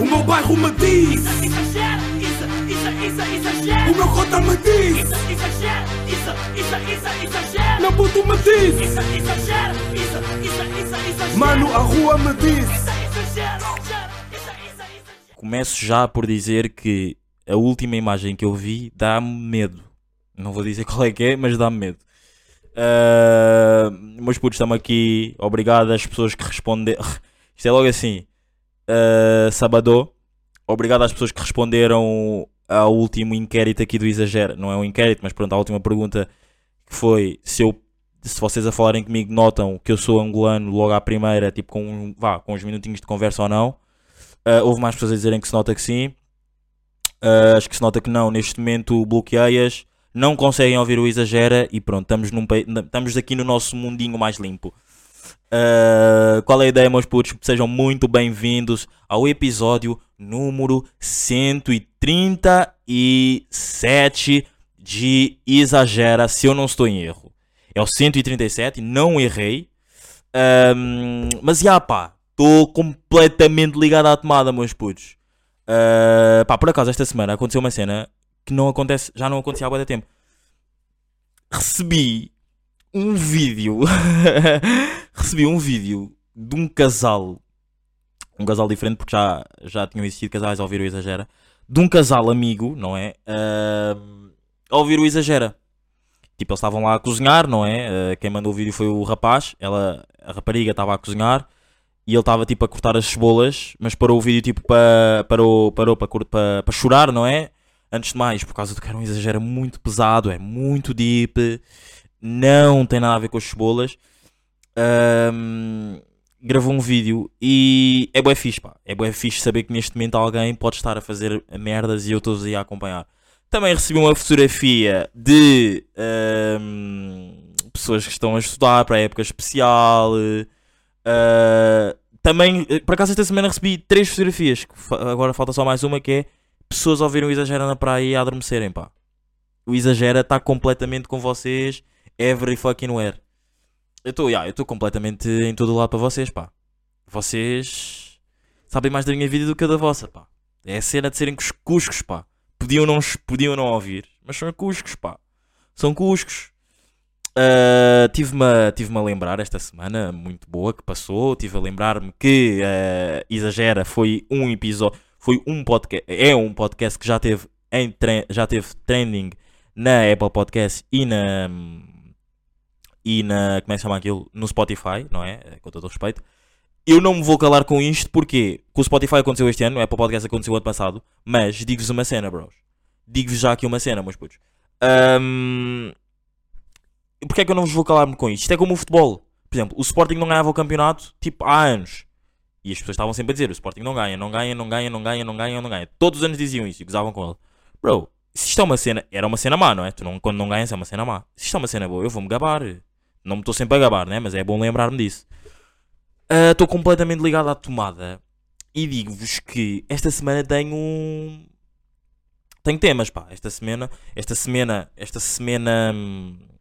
O meu bairro me diz Isso exagera, isso, isso, isso exagera. O meu cota me diz Isso isso, isso, isso. Meu puto me diz Isso isso, isso, isso. Mano, a rua me diz Isso isso, exagera. Começo já por dizer que a última imagem que eu vi dá-me medo. Não vou dizer qual é que é, mas dá-me medo. Uh, meus putos, estamos aqui. Obrigado às pessoas que responderam. Isto é logo assim. Uh, sábado. Obrigado às pessoas que responderam ao último inquérito aqui do Exagera. Não é um inquérito, mas pronto, a última pergunta que foi se eu. Se vocês a falarem comigo notam que eu sou angolano logo à primeira, tipo com, vá, com uns minutinhos de conversa ou não. Uh, houve mais pessoas a dizerem que se nota que sim. Uh, acho que se nota que não. Neste momento bloqueias, não conseguem ouvir o Exagera e pronto, estamos, num, estamos aqui no nosso mundinho mais limpo. Uh, qual é a ideia, meus putos? Sejam muito bem-vindos ao episódio número 137 de Exagera, se eu não estou em erro. É o 137, não errei. Um, mas já pá, estou completamente ligado à tomada, meus putos. Uh, pá, por acaso, esta semana aconteceu uma cena que não acontece, já não acontecia há muito tempo. Recebi um vídeo. recebi um vídeo de um casal. Um casal diferente, porque já, já tinham existido casais a ouvir o Exagera. De um casal amigo, não é? Uh, a ouvir o Exagera. Tipo, eles estavam lá a cozinhar, não é? Uh, quem mandou o vídeo foi o rapaz. Ela, a rapariga estava a cozinhar e ele estava tipo a cortar as cebolas, mas parou o vídeo tipo para parou, parou para para para chorar, não é? Antes de mais, por causa do que era um exagero muito pesado, é muito deep, não tem nada a ver com as cebolas. Ahm, gravou um vídeo e é bué fixe, pá. É bué fixe saber que neste momento alguém pode estar a fazer merdas e eu estou a acompanhar. Também recebi uma fotografia de ahm, pessoas que estão a estudar para a época especial. Uh, também, eh, por acaso, esta semana recebi três fotografias. Agora falta só mais uma que é pessoas ouvirem o Exagera na praia e a adormecerem, pá. O Exagera está completamente com vocês, every fucking where. Eu estou, yeah, eu estou completamente em todo lado para vocês, pá. Vocês sabem mais da minha vida do que a da vossa, pá. É a cena de serem cus- cuscos, pá. Podiam não, podiam não ouvir, mas são cuscos, pá. São cuscos. Uh, tive-me a, tive a lembrar esta semana, muito boa, que passou. Tive a lembrar-me que uh, Exagera foi um episódio, foi um podcast, é um podcast que já teve, em já teve trending na Apple Podcast e na. E na. Como é que se chama aquilo? No Spotify, não é? Com todo o respeito. Eu não me vou calar com isto porque com o Spotify aconteceu este ano, o Apple Podcast aconteceu ano passado. Mas digo-vos uma cena, bros. Digo-vos já aqui uma cena, meus putos. Um, Porquê é que eu não vos vou calar-me com isto? Isto é como o futebol. Por exemplo, o Sporting não ganhava o campeonato tipo há anos. E as pessoas estavam sempre a dizer: o Sporting não ganha, não ganha, não ganha, não ganha, não ganha, não ganha. Todos os anos diziam isso e gozavam com ele. Bro, se isto é uma cena, era uma cena má, não é? Tu não, quando não ganhas é uma cena má. Se isto é uma cena boa, eu vou-me gabar. Não me estou sempre a gabar, né? Mas é bom lembrar-me disso. Ah, Estou completamente ligado à tomada. E digo-vos que esta semana tenho. Tenho temas, pá. Esta semana. Esta semana. Esta semana.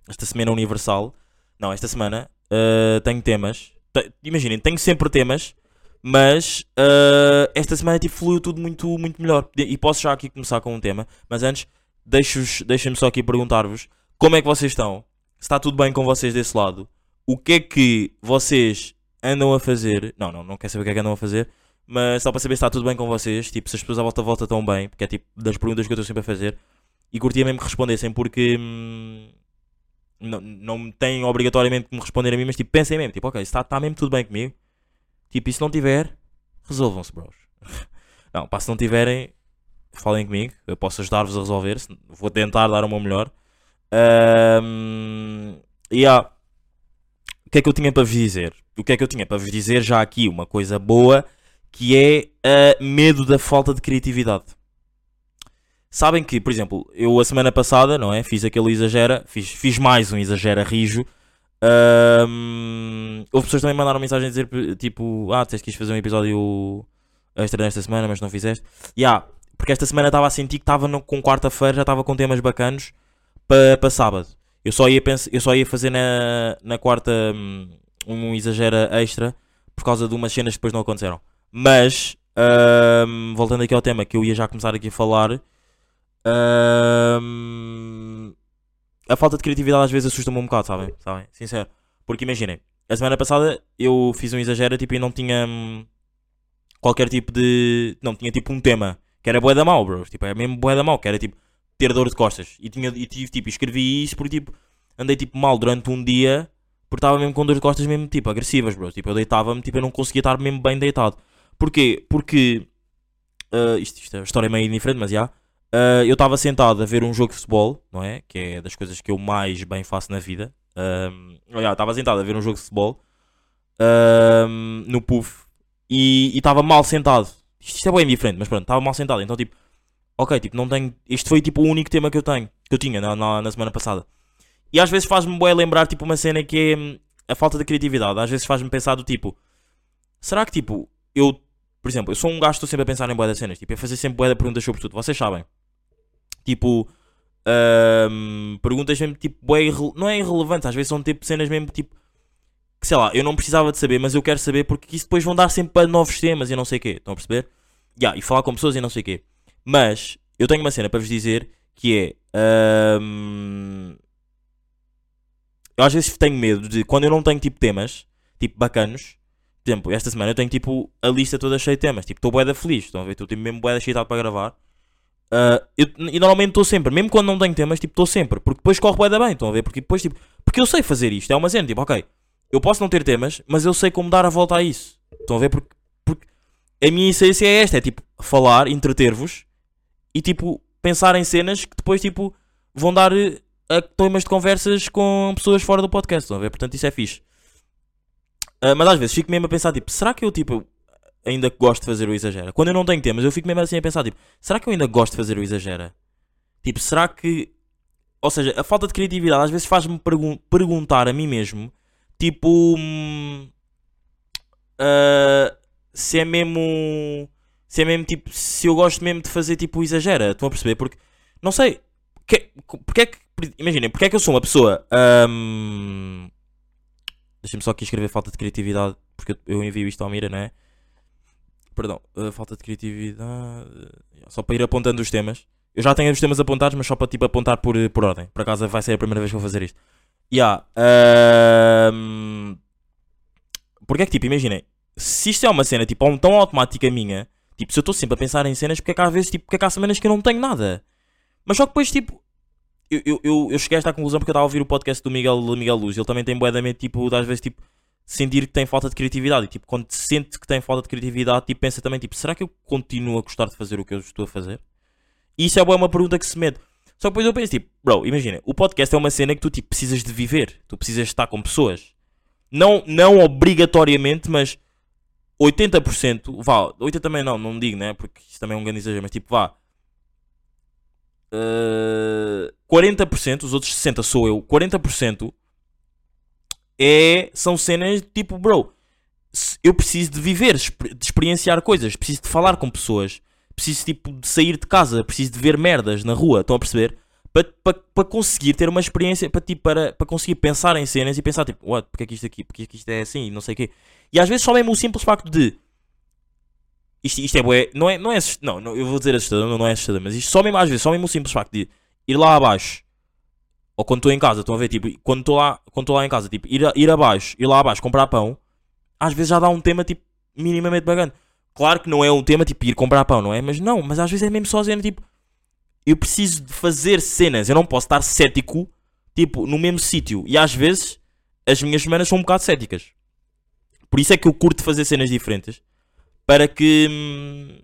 Esta semana universal. Não, esta semana. ah, tenho temas. Te- Imaginem, tenho sempre temas. Mas ah, esta semana tipo, fluiu tudo muito, muito melhor. E posso já aqui começar com um tema. Mas antes, deixem-me só aqui perguntar-vos como é que vocês estão. Está tudo bem com vocês desse lado. O que é que vocês andam a fazer? Não, não, não quero saber o que é que andam a fazer. Mas só para saber se está tudo bem com vocês. Tipo, se as pessoas à volta volta estão bem. Porque é tipo das perguntas que eu estou sempre a fazer. E curtia mesmo que respondessem porque. hum, não, não têm obrigatoriamente que me responder a mim, mas tipo, pensem mesmo, tipo, ok, está, está mesmo tudo bem comigo. Tipo, e se não tiver, resolvam-se, bros. não, pá, se não tiverem, falem comigo, eu posso ajudar-vos a resolver, vou tentar dar o meu melhor. E há, o que é que eu tinha para vos dizer? O que é que eu tinha para vos dizer já aqui, uma coisa boa, que é ah, medo da falta de criatividade. Sabem que, por exemplo, eu a semana passada, não é? Fiz aquele exagera, fiz, fiz mais um exagera rijo. Ahm, houve pessoas também mandaram mensagem a dizer tipo, ah, disseste que fazer um episódio extra nesta semana, mas não fizeste. E ah, porque esta semana estava a sentir que estava com quarta-feira, já estava com temas bacanos para pa sábado. Eu só ia, pens- eu só ia fazer na, na quarta hum, um exagera extra por causa de umas cenas que depois não aconteceram. Mas ahm, voltando aqui ao tema que eu ia já começar aqui a falar, ahm, a falta de criatividade às vezes assusta-me um bocado, sabem? sabem? Sincero. Porque imaginem, a semana passada eu fiz um exagero tipo, e não tinha hum, qualquer tipo de. Não, tinha tipo um tema que era bué da mau, bro. Tipo, é mesmo bué da mau, que era tipo ter dor de costas. E, tinha, e tive, tipo, escrevi isso porque tipo andei tipo mal durante um dia porque estava mesmo com dor de costas mesmo tipo agressivas, bro. Tipo, eu deitava-me, tipo, eu não conseguia estar mesmo bem deitado. Porquê? Porque. ah, isto, isto é uma história meio diferente, mas já. Ah, eu estava sentado a ver um jogo de futebol, não é? Que é das coisas que eu mais bem faço na vida. Um, estava sentado a ver um jogo de futebol ahm, no puff e estava mal sentado. Isto, isto é bem diferente, mas pronto, estava mal sentado. Então, tipo, ok, tipo, não tenho. Este foi tipo o único tema que eu tenho, que eu tinha na, na, na semana passada. E às vezes faz-me bem lembrar, tipo, uma cena que é hum, a falta de criatividade. Às vezes faz-me pensar do tipo, será que, tipo, eu, por exemplo, eu sou um gajo que estou sempre a pensar em boé das cenas, tipo, a fazer sempre boé de perguntas sobre tudo. Vocês sabem, tipo, ahm, perguntas mesmo, tipo, irre- não é irrelevantes, às vezes são tipo cenas mesmo, tipo, que sei lá, eu não precisava de saber, mas eu quero saber porque isso depois vão dar sempre para novos temas e não sei o quê. Estão a perceber? Yeah, e falar com pessoas e não sei o quê. Mas eu tenho uma cena para vos dizer que é. ahm, eu às vezes tenho medo de quando eu não tenho tipo temas, tipo bacanos. Por exemplo, esta semana eu tenho tipo a lista toda cheia de temas. Tipo, estou bué da feliz. Estão a ver? Estou tipo, mesmo bué da excitado para gravar. Ah, eu- e normalmente estou sempre, mesmo quando não tenho temas, tipo, estou sempre. Porque depois corre bué da bem. Estão a ver? Porque depois, tipo, porque eu sei fazer isto. É uma cena, tipo, ok. Eu posso não ter temas, mas eu sei como dar a volta a isso. Estão a ver? Porque, porque a minha essência é esta: é tipo, falar, entreter-vos e tipo, pensar em cenas que depois, tipo, vão dar eh, a temas de conversas com pessoas fora do podcast. Estão a ver? Portanto, isso é fixe. Ah, mas às vezes fico mesmo a pensar, tipo, será que eu, tipo, ainda gosto de fazer o exagera? Quando eu não tenho temas, eu fico mesmo assim a pensar, tipo, será que eu ainda gosto de fazer o exagera? Tipo, será que. Ou seja, a falta de criatividade às vezes faz-me pergun- perguntar a mim mesmo, tipo. hum, ah, se é mesmo. Se é mesmo tipo. Se eu gosto mesmo de fazer tipo exagera. Estão a perceber? Porque. Não sei. Que, porque é que. Imaginem, porque é que eu sou uma pessoa. hum, Deixa-me só aqui escrever falta de criatividade. Porque eu- envio isto ao Mira, não é? Perdão, uh, falta de criatividade. Só para ir apontando os temas. Eu já tenho os temas apontados, mas só para tipo apontar por, por ordem. Por acaso vai ser a primeira vez que vou fazer isto. Yeah, ahm, porque é que tipo, imaginem, se isto é uma cena tipo tão automática minha, tipo, se eu estou sempre a pensar em cenas, porque é que às vezes tipo, porque é que há semanas que eu não tenho nada. Mas só que depois tipo. Eu, eu, eu, eu cheguei a esta conclusão porque eu estava a ouvir o podcast do Miguel, Miguel Luz. Ele também tem bué da mente, tipo, às vezes, tipo, sentir que tem falta de criatividade. E, tipo, quando sente que tem falta de criatividade, tipo, pensa também, tipo, será que eu continuo a gostar de fazer o que eu estou a fazer? E isso é uma pergunta que se mete. Só que depois eu penso, tipo, bro, imagina, o podcast é uma cena que tu, tipo, precisas de viver. Tu precisas de estar com pessoas. Não, não obrigatoriamente, mas 80%, vá, 80% também não, não digo, né? Porque isso também é um grande exagero, mas tipo, vá. Uh, 40%, os outros 60% sou eu, 40% é, são cenas tipo, bro, eu preciso de viver, de experienciar coisas, preciso de falar com pessoas, preciso tipo de sair de casa, preciso de ver merdas na rua, estão a perceber? Para pa, pa conseguir ter uma experiência, para tipo, para, para conseguir pensar em cenas e pensar tipo, what, porque é que isto aqui, porque é que isto é assim, não sei o quê. E às vezes só mesmo o simples facto de isto, isto é bué, não é, não é, não, não, eu vou dizer assustador, não, não é assustador, mas isto só mesmo às vezes, só mesmo o simples facto de ir lá abaixo, ou quando estou em casa, estão a ver, tipo, quando estou lá, quando estou lá em casa, tipo, ir, ir abaixo, ir lá abaixo comprar pão, às vezes já dá um tema, tipo, minimamente bacana. Claro que não é um tema, tipo, ir comprar pão, não é? Mas não, mas às vezes é mesmo cena, tipo, eu preciso de fazer cenas, eu não posso estar cético, tipo, no mesmo sítio, e às vezes as minhas semanas são um bocado céticas. Por isso é que eu curto fazer cenas diferentes, para que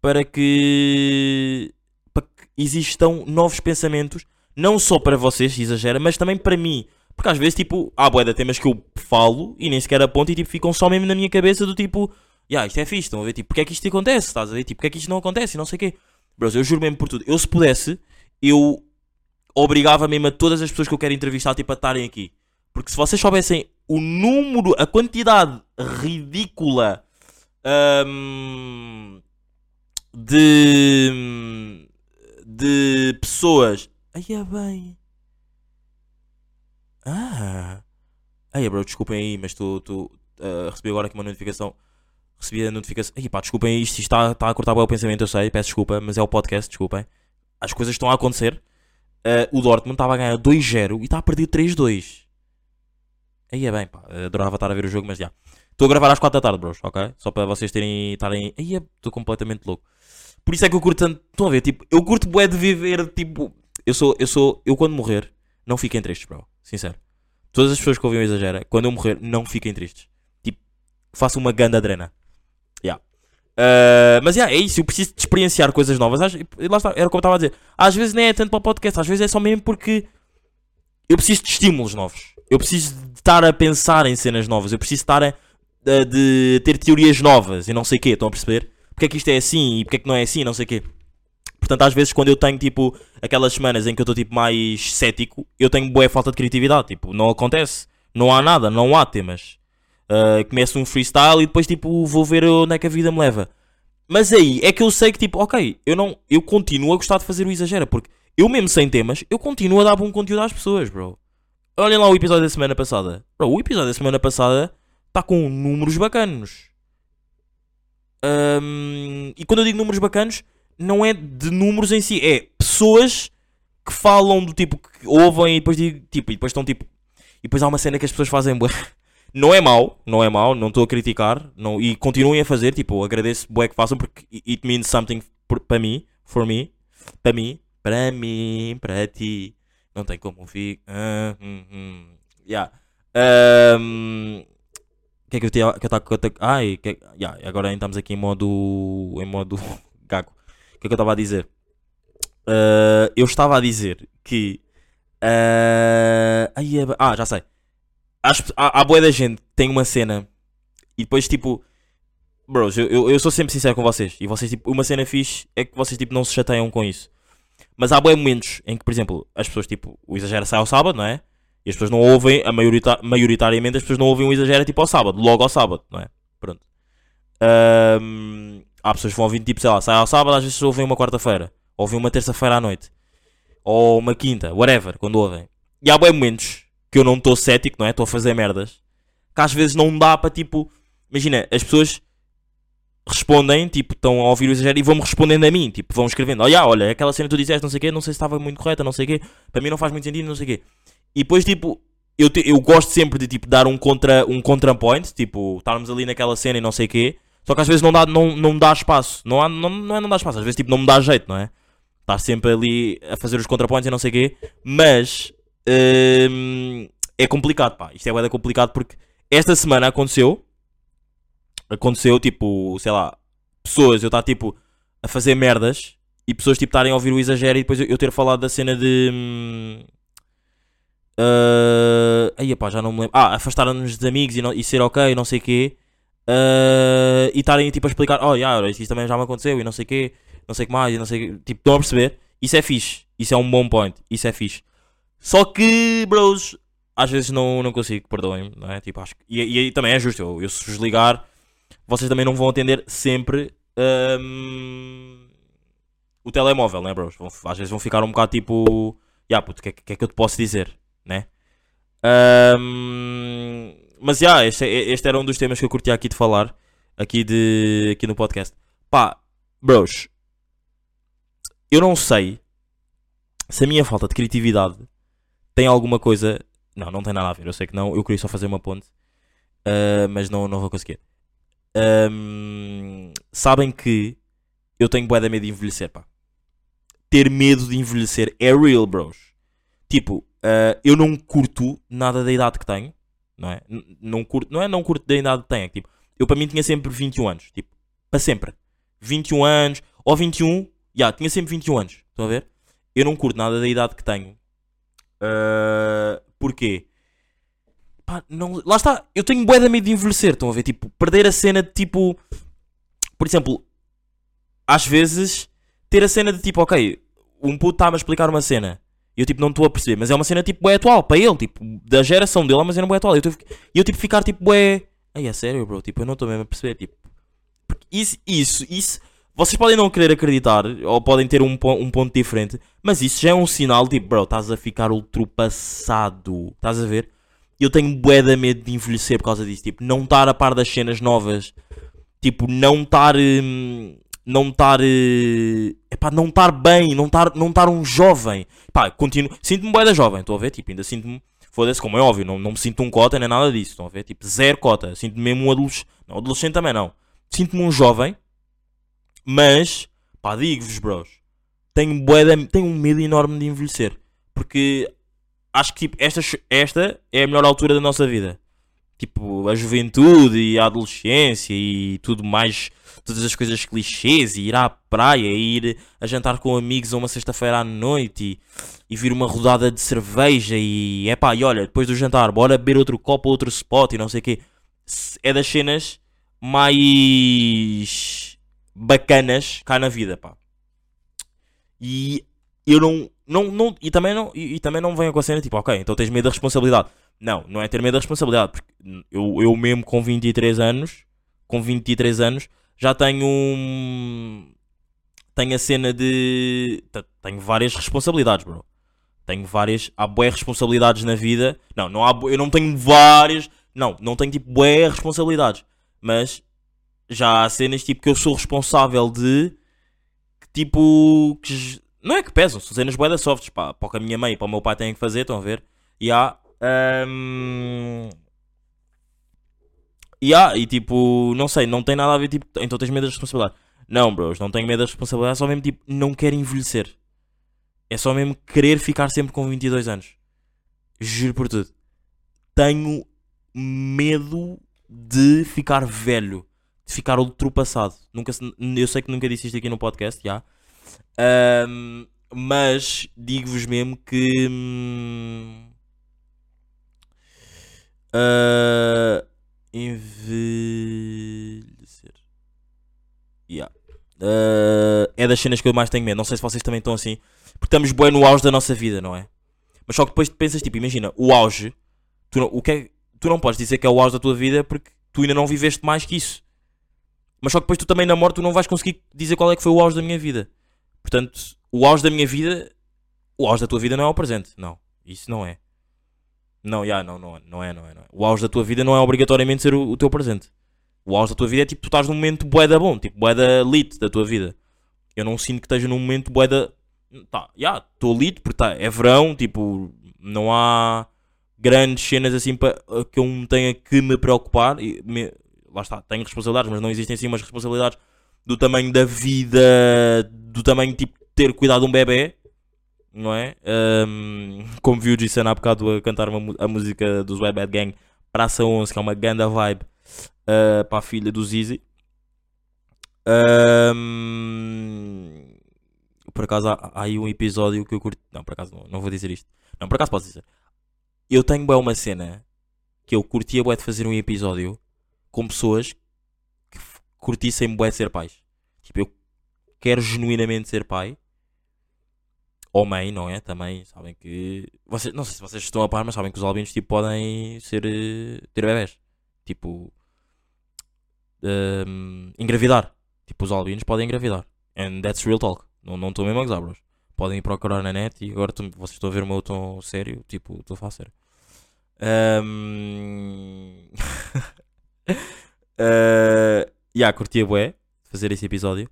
para que para que existam novos pensamentos. Não só para vocês exagera mas também para mim. Porque às vezes tipo há de temas que eu falo e nem sequer aponto e tipo ficam só mesmo na minha cabeça do tipo yeah, isto é fixe estão a ver tipo porque é que isto acontece estás a ver? Tipo porque é que isto não acontece e não sei o quê Bros, eu juro mesmo por tudo eu se pudesse eu obrigava mesmo a todas as pessoas que eu quero entrevistar tipo a estarem aqui porque se vocês soubessem o número a quantidade ridícula hum, de de pessoas. Aí é bem. Ah. Aí, bro, desculpem aí, mas tu, tu ah, recebi agora aqui uma notificação recebi a notificação. Ih, pá, desculpem, isto, está, está a cortar bem o pensamento, eu sei, peço desculpa, mas é o podcast, desculpem. As coisas estão a acontecer. Uh, o Dortmund estava a ganhar 2-0 e está a perder 3-2. Aí é bem, pá, adorava estar a ver o jogo, mas já. Estou a gravar às 4 da tarde, bros, ok? Só para vocês terem. estarem. Aí estou completamente louco. Por isso é que eu curto tanto. Estão a ver, tipo, eu curto bué de viver, tipo. Eu sou, eu sou, eu quando morrer, não fiquem tristes, bro. Sincero. Todas as pessoas que ouvem Exagera, quando eu morrer, não fiquem tristes. Tipo, façam uma ganda drena. Uh, mas yeah, é isso, eu preciso de experienciar coisas novas. Às- Lá está, era eu estava a dizer. Às vezes nem é tanto para o podcast, às vezes é só mesmo porque eu preciso de estímulos novos. Eu preciso de estar a pensar em cenas novas. Eu preciso estar a, de ter teorias novas e não sei o quê. Estão a perceber? Porque é que isto é assim e porque é que não é assim, não sei o quê. Portanto, às vezes, quando eu tenho tipo aquelas semanas em que eu estou tipo mais cético, eu tenho boa falta de criatividade. Tipo, não acontece, não há nada, não há temas. Uh, começo um freestyle e depois tipo vou ver onde é que a vida me leva. Mas aí é que eu sei que tipo, ok, eu não, eu continuo a gostar de fazer o exagero porque eu mesmo sem temas, eu continuo a dar bom conteúdo às pessoas, bro. Olhem lá o episódio da semana passada. Bro, o episódio da semana passada está com números bacanos. Ahm, e quando eu digo números bacanos, não é de números em si, é pessoas que falam do tipo que ouvem e depois digo, tipo, e depois estão tipo. E depois há uma cena que as pessoas fazem. Não é mau, não é mau, não estou a criticar, não, e continuem a fazer, tipo, agradeço bué que façam porque it means something para mim, for me, para mim, para mim, para ti, não tem como ficar. Ah, hum, hum. Yeah. O que é que eu tinha que eu tava- que eu tava- Ai, que, yeah, agora estamos aqui em modo em modo gago. O que é que eu estava a dizer? Ah, eu estava a dizer que ba- ah, já sei. As há, há boa da gente que tem uma cena e depois tipo Bros, eu, eu, eu sou sempre sincero com vocês E vocês, tipo, uma cena fixe é que vocês, tipo, não se chateiam com isso Mas há bem momentos em que, por exemplo, as pessoas, tipo, o exagero sai ao sábado, não é? E as pessoas não ouvem, a maiorita maioritariamente as pessoas não ouvem o exagero, tipo, ao sábado Logo ao sábado, não é? Pronto Ahm, Há pessoas que vão ouvir, tipo, sei lá, sai ao sábado, às vezes ouvem uma quarta-feira Ouvem uma terça-feira à noite Ou uma quinta, whatever, quando ouvem E há bem momentos que eu não estou cético, não é? Estou a fazer merdas Que às vezes não dá para, tipo Imagina, as pessoas respondem, tipo, estão a ouvir o exagero e vão-me respondendo a mim, tipo, vão escrevendo, olha, olha, aquela cena que tu disseste, não sei o quê, não sei se estava muito correta, não sei o quê, para mim não faz muito sentido, não sei o quê. E depois, tipo, eu, te- eu gosto sempre de, tipo, dar um contra um contrapoint, tipo, estarmos ali naquela cena e não sei o quê, só que às vezes não dá, não, não dá espaço, não, há, não, não é não dá espaço, às vezes, tipo, não me dá jeito, não é? Estás sempre ali a fazer os contrapoints e não sei o quê, mas é complicado, pá, isto é bué complicado porque esta semana aconteceu, aconteceu, tipo, sei lá, pessoas, eu estar tipo a fazer merdas e pessoas tipo estarem a ouvir o exagero e depois eu, eu ter falado da cena de. Hum, ah, aí pá, já não me lembro. Ah, afastar-nos dos amigos e, não- e ser ok, não sei o quê. ah, e estarem tipo a explicar, oh, yeah, isso também já me aconteceu e não sei o quê, não sei o que mais, e não sei o. Tipo, estão a perceber? Isso é fixe, isso é um bom point, isso é fixe. Só que, bros, às vezes não, não consigo, perdoem-me, não é? Tipo, acho que, e, e também é justo, eu, eu se vos ligar, vocês também não vão atender sempre hum, o telemóvel, né, bros? Vão- às vezes vão ficar um bocado tipo, já, puto, o que, é que- que é que eu te posso dizer, né? Hum, mas já, este, é- este era um dos temas que eu curtia aqui de falar, aqui, de, aqui no podcast. Pá, bros, eu não sei se a minha falta de criatividade tem alguma coisa. Não, não tem nada a ver, eu sei que não, eu queria só fazer uma ponte, ah, mas não, não vou conseguir. Hum, sabem que eu tenho de medo de envelhecer, pá. Ter medo de envelhecer é real, bros. Tipo, ah, eu não curto nada da idade que tenho, não é? N- não curto, não é não curto da idade que tenho, é que, tipo, eu para mim tinha sempre 21 anos, tipo, para sempre. 21 anos, ou 21, já, tinha sempre 21 anos, estão a ver? Eu não curto nada da idade que tenho. Ah, porquê? Pá, não, lá está, eu tenho bué de medo de envelhecer, estão a ver? Tipo, perder a cena de tipo. Por exemplo, às vezes ter a cena de tipo, ok, um puto está-me a explicar uma cena e eu tipo não estou a perceber, mas é uma cena tipo bué atual para ele, tipo, da geração dele, é uma cena bué atual. E eu, eu tipo ficar tipo bué. Ai, é sério, bro, tipo, eu não estou mesmo a perceber, tipo. Porque isso, isso, isso. Vocês podem não querer acreditar, ou podem ter um, um ponto diferente, mas isso já é um sinal, tipo, bro, estás a ficar ultrapassado. Estás a ver? Eu tenho bué de medo de envelhecer por causa disso, tipo, não estar a par das cenas novas. Tipo, não estar. hum, Não estar. eh, Epá, não estar bem, não estar não estar um jovem. Pá, continuo. Sinto-me bué da jovem, estou a ver? Tipo, ainda sinto-me. Foda-se, como é óbvio, não, não me sinto um cota nem nada disso, estão a ver? Tipo, zero cota. Sinto-me mesmo um adolescente. Não, adolescente também não. Sinto-me um jovem, mas. Pá, digo-vos, bros. Tenho, de- tenho um medo enorme de envelhecer. Porque acho que tipo, esta, esta é a melhor altura da nossa vida. Tipo, a juventude e a adolescência e tudo mais, todas as coisas clichês, e ir à praia, e ir a jantar com amigos uma sexta-feira à noite e, e vir uma rodada de cerveja e é pá, e olha, depois do jantar, bora beber outro copo, outro spot e não sei o quê. É das cenas mais bacanas cá na vida, pá. E eu não, não, não e também não, e, e também não venho com a cena tipo, ok, então tens medo da responsabilidade. Não, não é ter medo da responsabilidade, porque eu, eu mesmo com 23 anos, com 23 anos, já tenho um, tenho a cena de, te- tenho várias responsabilidades, bro. Tenho várias, há bué responsabilidades na vida. Não, não há, eu não tenho várias, não, não tenho tipo bué responsabilidades, mas já há cenas tipo que eu sou responsável de que tipo que não é que pesam, são cenas bué da softs, pá, para o que a minha mãe e para o meu pai têm que fazer, estão a ver? E há hum, e há, e tipo, não sei, não tem nada a ver, tipo, então tens medo da responsabilidade. Não, bros, não tenho medo da responsabilidade, é só mesmo tipo, não quero envelhecer. É só mesmo querer ficar sempre com 22 anos. Juro por tudo. Tenho medo de ficar velho, de ficar ultrapassado. Nunca, eu sei que nunca disse isto aqui no podcast, já. Ahm, mas digo-vos mesmo que. ah, envelhecer. Yeah. Ah, é das cenas que eu mais tenho medo. Não sei se vocês também estão assim. Porque estamos bem no auge da nossa vida, não é? Mas só que depois pensas, tipo, imagina, o auge. Tu não, o que é- tu não podes dizer que é o auge da tua vida porque tu ainda não viveste mais que isso. Mas só que depois tu também na morte tu não vais conseguir dizer qual é que foi o auge da minha vida. Portanto, o auge da minha vida. O auge da tua vida não é o presente. Não. Isso não é. Não, já, não, não, é, não é, não é, não é. O auge da tua vida não é obrigatoriamente ser o, o teu presente. O auge da tua vida é tipo, tu estás num momento boeda bom, tipo, boeda lit da tua vida. Eu não sinto que esteja num momento boeda. Tá, já, estou lit porque tá, é verão, tipo, não há grandes cenas assim para que eu tenha que me preocupar. E me- lá está, tenho responsabilidades, mas não existem assim umas responsabilidades do tamanho da vida, do tamanho tipo ter cuidado de um bebê, não é? Ahm, como viu o Jason há bocado a cantar uma a música dos Web Bad Gang Praça 11, que é uma ganda vibe ah, para a filha do Zizi. Ahm, por acaso há, há aí um episódio que eu curto. Não, por acaso não, não vou dizer isto. Não, por acaso posso dizer. Eu tenho bué uma cena que eu curtia bué de fazer um episódio com pessoas que curtissem bué ser pais. Tipo, eu quero genuinamente ser pai. Ou mãe, não é? Também sabem que. Vocês, não sei se vocês estão a par, mas sabem que os albinos tipo, podem ser. eh, ter bebés. Tipo. ehm, engravidar. Tipo, os albinos podem engravidar. And that's real talk. Não estou mesmo a gozar, bros. Podem ir procurar na net e agora tu- vocês estão a ver o meu tom sério. Tipo, estou a falar sério. Um... uh... Yeah, curtia bué fazer esse episódio.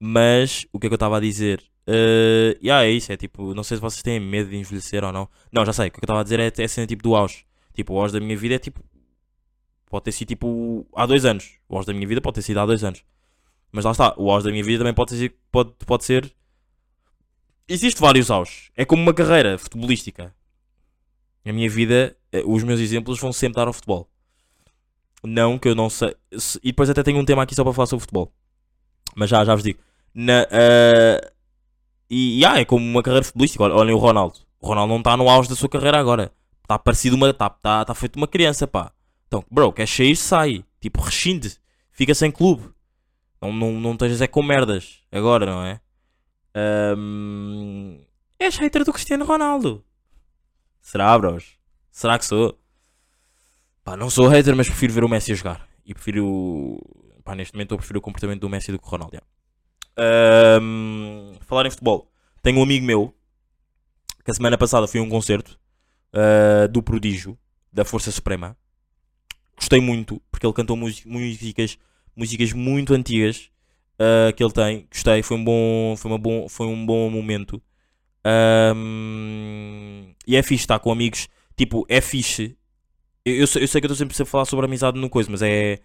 Mas o que é que eu estava a dizer? Uh... Yeah, é isso. É tipo, não sei se vocês têm medo de envelhecer ou não. Não, já sei. O que eu estava a dizer é, é a cena tipo do auge. Tipo, o auge da minha vida é tipo. Pode ter sido tipo há dois anos. O auge da minha vida pode ter sido há dois anos. Mas lá está. O auge da minha vida também pode ser. Pode, pode ser. Existe vários auges. É como uma carreira futebolística. A minha vida, eh, os meus exemplos vão sempre dar ao futebol. Não que eu não sei. se- E depois até tenho um tema aqui só para falar sobre futebol. Mas já, já vos digo. Na, eh, e ah, é como uma carreira futebolística. Olhem o Ronaldo. O Ronaldo não está no auge da sua carreira agora. Está parecido uma. Está tá, tá feito uma criança, pá. Então, bro, quer sair, sai. Tipo, rescinde. Fica sem clube. Não, não, não estejas é com merdas. Agora, não é? Ahm, És hater do Cristiano Ronaldo. Será, bros? Será que sou? Pá, não sou hater, mas prefiro ver o Messi a jogar. E prefiro. Pá, neste momento eu prefiro o comportamento do Messi do que o Ronaldo. já. Ahm, falar em futebol. Tenho um amigo meu que a semana passada foi a um concerto ah, do Prodígio, da Força Suprema. Gostei muito, porque ele cantou músicas músicas muito antigas uh, que ele tem. Gostei, foi um bom, foi uma bom, foi um bom momento. Um, e é fixe estar com amigos. Tipo, é fixe. Eu, eu, sei, eu sei que eu estou sempre a falar sobre amizade no coisa, mas é,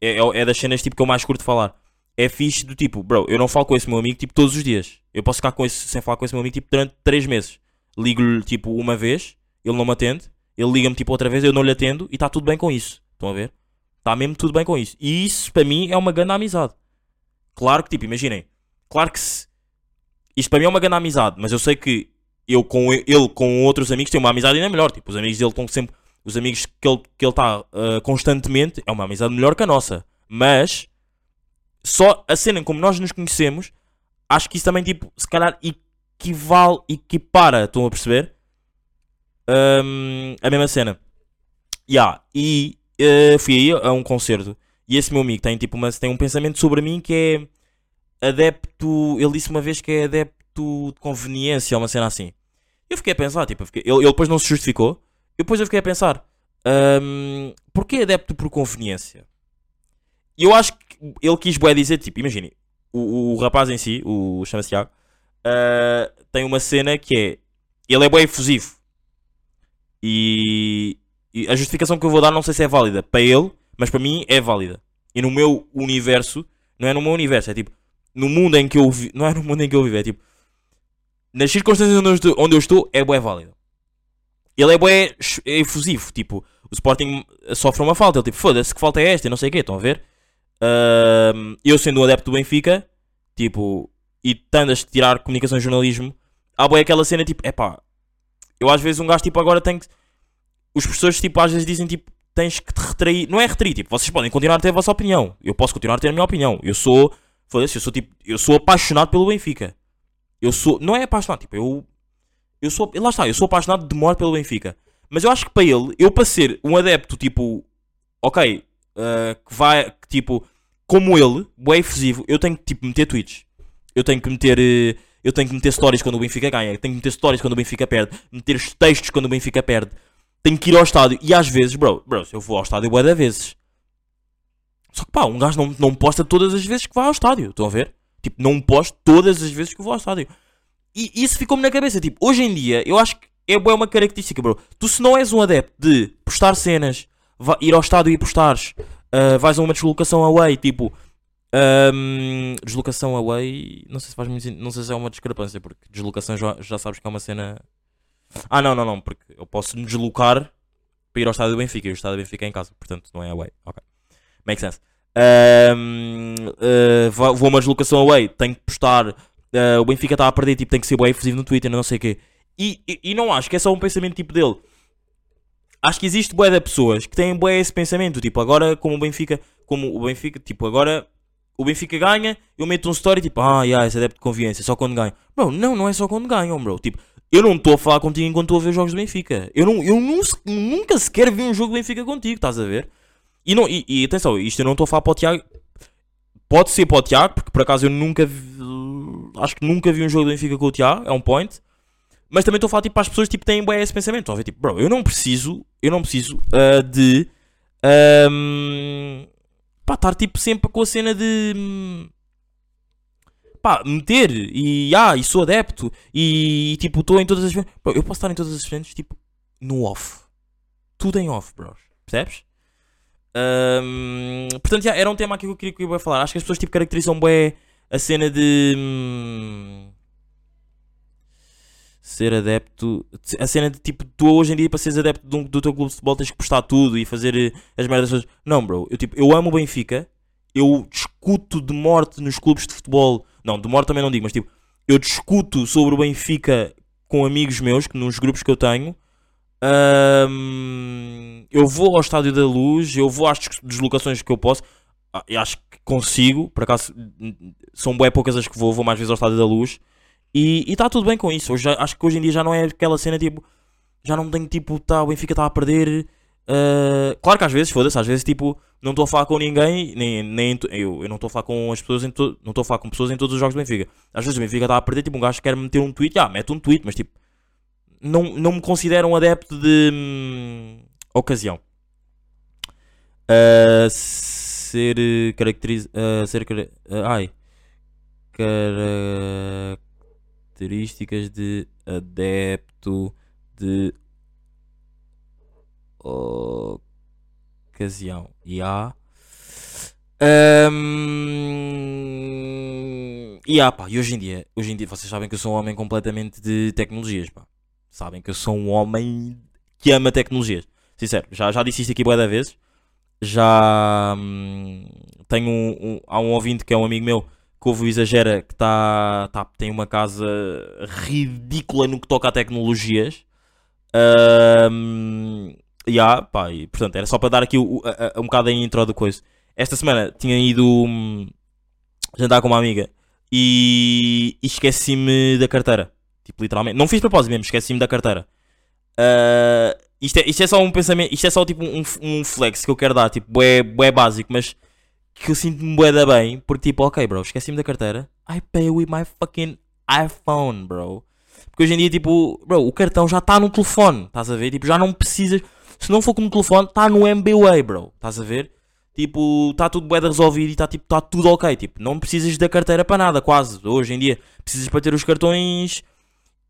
é, é das cenas tipo, que eu mais curto falar. É fixe do tipo, bro, eu não falo com esse meu amigo tipo todos os dias. Eu posso ficar com esse, sem falar com esse meu amigo tipo durante 3 meses. Ligo-lhe tipo uma vez, ele não me atende. Ele liga-me tipo outra vez, eu não lhe atendo e está tudo bem com isso. Estão a ver? Está mesmo tudo bem com isso. E isso para mim é uma grande amizade. Claro que, tipo, imaginem. Claro que se. Isto para mim é uma grande amizade, mas eu sei que eu com ele com outros amigos tenho uma amizade ainda melhor. Tipo, os amigos dele estão sempre. Os amigos que ele está que ele tá, uh, constantemente é uma amizade melhor que a nossa. Mas só a cena como nós nos conhecemos, acho que isso também, tipo, se calhar equivale, equipara, estão a perceber? Um, a mesma cena. Yeah, e uh, fui aí a um concerto. E esse meu amigo tem, tipo, uma, tem um pensamento sobre mim que é adepto. Ele disse uma vez que é adepto de conveniência, uma cena assim. Eu fiquei a pensar, tipo, fiquei, ele, ele, depois não se justificou. Depois eu fiquei a pensar: um, porquê adepto por conveniência? E eu acho que ele quis bué dizer, tipo, imagine, o, o rapaz em si, o chama-se uh, tem uma cena que é. Ele é bué efusivo. E, e, a justificação que eu vou dar não sei se é válida para ele, mas para mim é válida. E no meu universo, não é no meu universo, é tipo, no mundo em que eu vivo, não é no mundo em que eu vivo, é tipo, nas circunstâncias onde eu estou, onde eu estou é bué válida. Ele é bué efusivo, tipo, o Sporting sofre uma falta, ele tipo, foda-se que falta é esta não sei o quê, estão a ver? Uh, eu sendo um adepto do Benfica, tipo, e a tirar comunicação e jornalismo, há bué aquela cena tipo, é pá, eu às vezes um gajo tipo agora tem que. Os professores tipo às vezes dizem tipo, tens que te retrair. Não é retrair, tipo, vocês podem continuar a ter a vossa opinião. Eu posso continuar a ter a minha opinião. Eu sou. Foda-se, eu sou tipo. Eu sou apaixonado pelo Benfica. Eu sou. Não é apaixonado, tipo, eu. Eu sou. Lá está, eu sou apaixonado de morte pelo Benfica. Mas eu acho que para ele, eu para ser um adepto tipo. Ok, uh, que vai. Que, tipo como ele, bem efusivo, eu tenho que tipo, meter tweets. Eu tenho que meter. Uh, eu tenho que meter stories quando o Benfica ganha. Tenho que meter stories quando o Benfica perde. Meter textos quando o Benfica perde. Tenho que ir ao estádio. E às vezes, bro, bro eu vou ao estádio boa da vezes. Só que pá, um gajo não, não posta todas as vezes que vai ao estádio. Estão a ver? Tipo, não posto todas as vezes que vou ao estádio. E isso ficou-me na cabeça. Tipo, hoje em dia, eu acho que é uma característica, bro. Tu se não és um adepto de postar cenas, ir ao estádio e postares, Uh, vais a uma deslocação away, tipo. Um, deslocação away. Não sei se faz Não sei se é uma discrepância, porque deslocação já, já sabes que é uma cena. Ah, não, não, não, porque eu posso me deslocar para ir ao estádio do Benfica e o estádio do Benfica é em casa, portanto não é away. Ok. Makes sense. Um, uh, ah, vou a uma deslocação away, tenho que postar. Uh, o Benfica está a perder, tipo, tem que ser bem efusivo no Twitter, não sei o quê. E, e, e, não acho que é só um pensamento tipo dele acho que existe bué de pessoas que têm bué esse pensamento, tipo, agora como o Benfica, como o Benfica, tipo, agora o Benfica ganha, eu meto um story tipo, ah, yeah, esse adepto de confiança, só quando ganha. Bro, não, não é só quando ganham, bro. Tipo, eu não estou a falar contigo enquanto estou a ver jogos do Benfica. Eu, não, eu não, nunca sequer vi um jogo do Benfica contigo, estás a ver? E, não, e, e atenção, isto eu não estou a falar para o Tiago. Pode ser para o Tiago, porque por acaso eu nunca vi, acho que nunca vi um jogo do Benfica com o Tiago, é um point. Mas também estou a falar tipo, para as pessoas que tipo, têm bem esse pensamento. Estão a ver, tipo, bro, eu não preciso, eu não preciso uh, de um, pá, estar tipo sempre com a cena de pá, meter e ah, e sou adepto e, tipo estou em todas as. Bro, eu posso estar em todas as frentes tipo no off. Tudo em off, bro. Percebes? Um, portanto, já, era um tema aqui que eu queria que eu falar. Acho que as pessoas tipo caracterizam bem a cena de. Hum, ser adepto. A cena de tipo, tu hoje em dia para seres adepto do, do teu clube de futebol tens que postar tudo e fazer eh, as merdas. Não, bro. Eu, tipo, eu amo o Benfica. Eu discuto de morte nos clubes de futebol. Não, de morte também não digo, mas tipo, eu discuto sobre o Benfica com amigos meus, que nos grupos que eu tenho. Um, eu vou ao Estádio da Luz, eu vou às deslocações que eu posso. Ah, e acho que consigo, por acaso são bem poucas as que vou, vou mais vezes ao Estádio da Luz. E está tudo bem com isso. Hoje, acho que hoje em dia já não é aquela cena tipo. Já não tenho tipo, tá, o Benfica está a perder. Uh, claro que às vezes, foda-se, às vezes tipo, não estou a falar com ninguém, nem, nem eu, eu não estou a falar com as pessoas em não estou a falar com pessoas em todos os jogos do Benfica. Às vezes o Benfica está a perder, tipo, um gajo quer meter um tweet, ah, mete um tweet, mas tipo, não, não me considero um adepto de hum, ocasião. Uh, ser eh, caracteriz... ah, ser cara- ah, ai. Características de adepto de ocasião. E há. Ahm, E há, pá, e hoje em dia, hoje em dia, vocês sabem que eu sou um homem completamente de tecnologias, pá. Sabem que eu sou um homem que ama tecnologias. Sincero, já, já disse isto aqui bué da vezes. Já hum, tenho um, um- há um ouvinte que é um amigo meu que ouve o Exagera que tá, tá, tem uma casa ridícula no que toca a tecnologias. E há, pá, e, portanto, era só para dar aqui o- a- a- um bocado a intro da coisa. Esta semana tinha ido hum, jantar com uma amiga e, e esqueci-me da carteira. Tipo, literalmente. Não fiz propósito mesmo, esqueci-me da carteira. Ah, isto, é, isto é só um pensamento, isto é só tipo um, um flex que eu quero dar, tipo, bué, bué básico, mas que eu sinto-me bué da bem, porque tipo, ok, bro, esqueci-me da carteira. I pay with my fucking iPhone, bro. Porque hoje em dia, tipo, bro, o cartão já está no telefone, estás a ver? Tipo, já não precisas. Se não for com o telefone, está no MBWay, bro, estás a ver? Tipo, está tudo bué resolvido e está tipo, tá tudo ok. Tipo, não precisas da carteira para nada, quase. Hoje em dia, precisas para ter os cartões.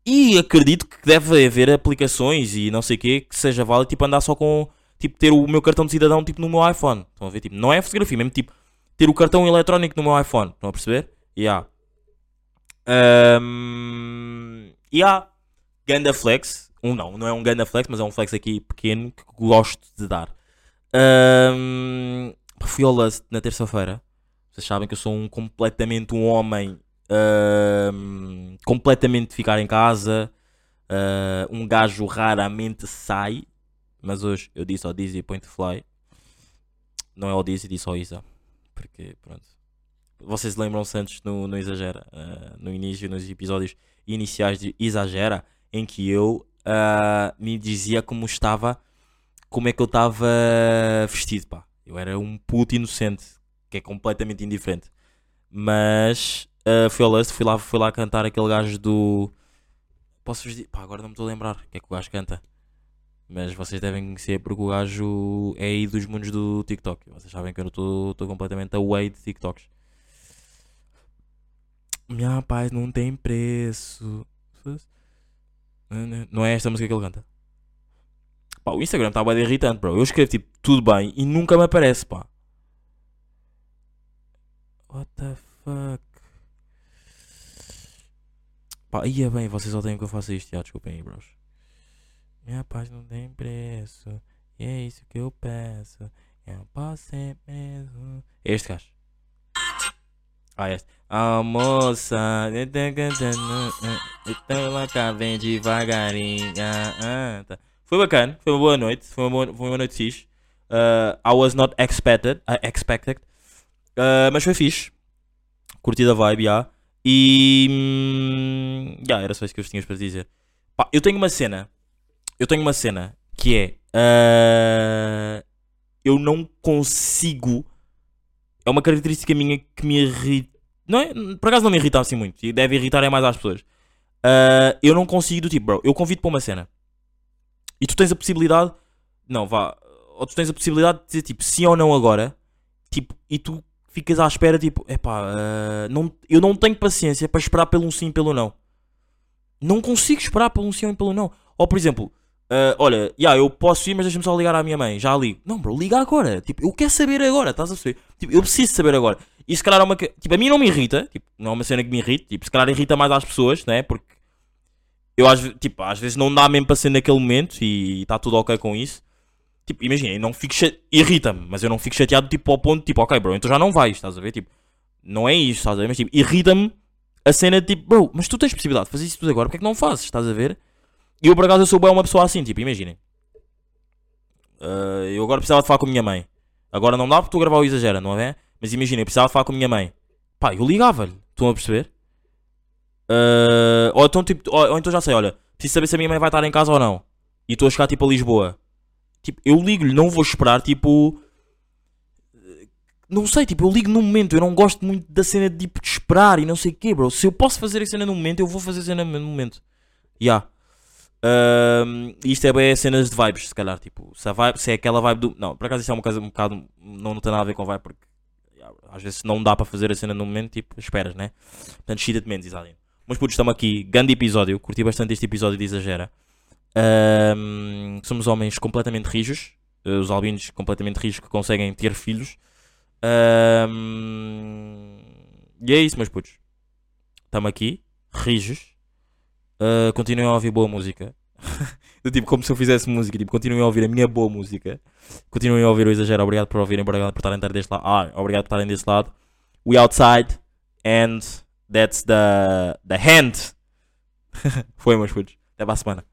E acredito que deve haver aplicações e não sei o que que seja válido, tipo, andar só com. Tipo, ter o meu cartão de cidadão, tipo, no meu iPhone. Estão a ver? Tipo, não é fotografia, mesmo tipo, ter o cartão eletrónico no meu iPhone. Estão a perceber? Yeah. Um, yeah. Ganda flex. Um não, não é um ganda flex, mas é um flex aqui pequeno que gosto de dar. Um, fui ao Lust na terça-feira. Vocês sabem que eu sou um completamente um homem completamente ficar em casa. Uh, um gajo raramente sai. Mas hoje eu disse ao Dizzy Point Fly. Não é ao Dizzy, disse ao Isa. Porque, pronto. Vocês lembram-se antes no, no Exagera, uh, no início, nos episódios iniciais de Exagera, em que eu uh, me dizia como estava, como é que eu estava vestido, pá. Eu era um puto inocente, que é completamente indiferente. Mas uh, fui ao Lust, fui lá, fui lá cantar aquele gajo do. Posso vos dizer? Pá, agora não me estou a lembrar o que é que o gajo canta. Mas vocês devem conhecer porque o gajo é aí dos mundos do TikTok. Vocês sabem que eu estou completamente away de TikToks. Minha paz não tem preço. Não é esta música que ele canta. Pá, o Instagram está bem irritante, bro. Eu escrevo tipo tudo bem e nunca me aparece, pá. What the fuck? Pá, ia bem, vocês odeiam que eu faça isto. Já, desculpem aí, bros. Minha paz não tem preço. E é isso que eu peço. Eu posso ser mesmo. É este gajo. Ah, este. A moça. Então ela cá vem devagarinho. Ah, tá. Foi bacana. Foi uma boa noite. Foi uma boa, foi uma noite fixe. Uh, I was not expected. Uh, expected. Uh, mas foi fixe. Curti a vibe, já. E. Hum, já, era só isso que eu tinha para dizer. Pá, eu tenho uma cena. Eu tenho uma cena que é. ah, eu não consigo. É uma característica minha que me irrita. Não é, por acaso não me irrita assim muito. E deve irritar é mais às pessoas. Ah, eu não consigo do tipo, bro. Eu convido para uma cena. E tu tens a possibilidade. Não, vá. Ou tu tens a possibilidade de dizer tipo sim ou não agora. Tipo, e tu ficas à espera, tipo, epá, ah, não, eu não tenho paciência para esperar pelo sim e pelo não. Não consigo esperar pelo sim e pelo não. Ou por exemplo, ah, olha, yeah, eu posso ir, mas deixa-me só ligar à minha mãe. Já ligo. Não, bro, liga agora. Tipo, eu quero saber agora, estás a perceber? Tipo, eu preciso saber agora. E se calhar é uma. Tipo, a mim não me irrita. Tipo, não é uma cena que me irrita. Tipo, se calhar irrita mais às pessoas, né? Porque eu às, tipo, às vezes não dá mesmo para ser naquele momento e está tudo ok com isso. Tipo, imagina, eu não fico chate... irrita-me, mas eu não fico chateado tipo ao ponto, tipo, ok, bro, então já não vais, estás a ver? Tipo, não é isso, estás a ver? Mas tipo, irrita-me a cena tipo, bro, mas tu tens possibilidade de fazer isso tudo agora, porque é que não fazes, estás a ver? E eu por acaso eu sou bem uma pessoa assim, tipo, imaginem. Ah, eu agora precisava de falar com a minha mãe. Agora não dá porque tu gravar o exagera, não é? Mas imagina, eu precisava de falar com a minha mãe. Pá, eu ligava-lhe, estão a perceber? Ah, ou, então, tipo, ou, ou então já sei, olha, preciso saber se a minha mãe vai estar em casa ou não. E estou a chegar tipo a Lisboa. Tipo, eu ligo-lhe, não vou esperar, tipo. Não sei, tipo, eu ligo no momento. Eu não gosto muito da cena de, tipo, de esperar e não sei o quê, bro. Se eu posso fazer a cena no momento, eu vou fazer a cena no momento. Ya. Ahm, isto é bem cenas de vibes, se calhar. Tipo, se, a vibe, se é aquela vibe do. Não, por acaso isso é uma coisa um bocado. Não, não tem nada a ver com vibe, porque às vezes não dá para fazer a cena no momento, tipo, esperas, né? Portanto, chita de menos, Isadinho. Mas putos, estamos aqui, grande episódio, curti bastante este episódio de Exagera. Ahm, somos homens completamente rijos, eh, os albinos completamente rijos que conseguem ter filhos. Ahm, e é isso, meus putos. Estamos aqui, rijos. Uh, continuem a ouvir boa música. Do tipo, como se eu fizesse música. Tipo, continuem a ouvir a minha boa música. Continuem a ouvir o exagero. Obrigado por ouvirem. Obrigado por estarem deste lado. Ah, obrigado por estarem desse lado. We outside. And that's the, the hand. Foi, meus putos. Até para a semana.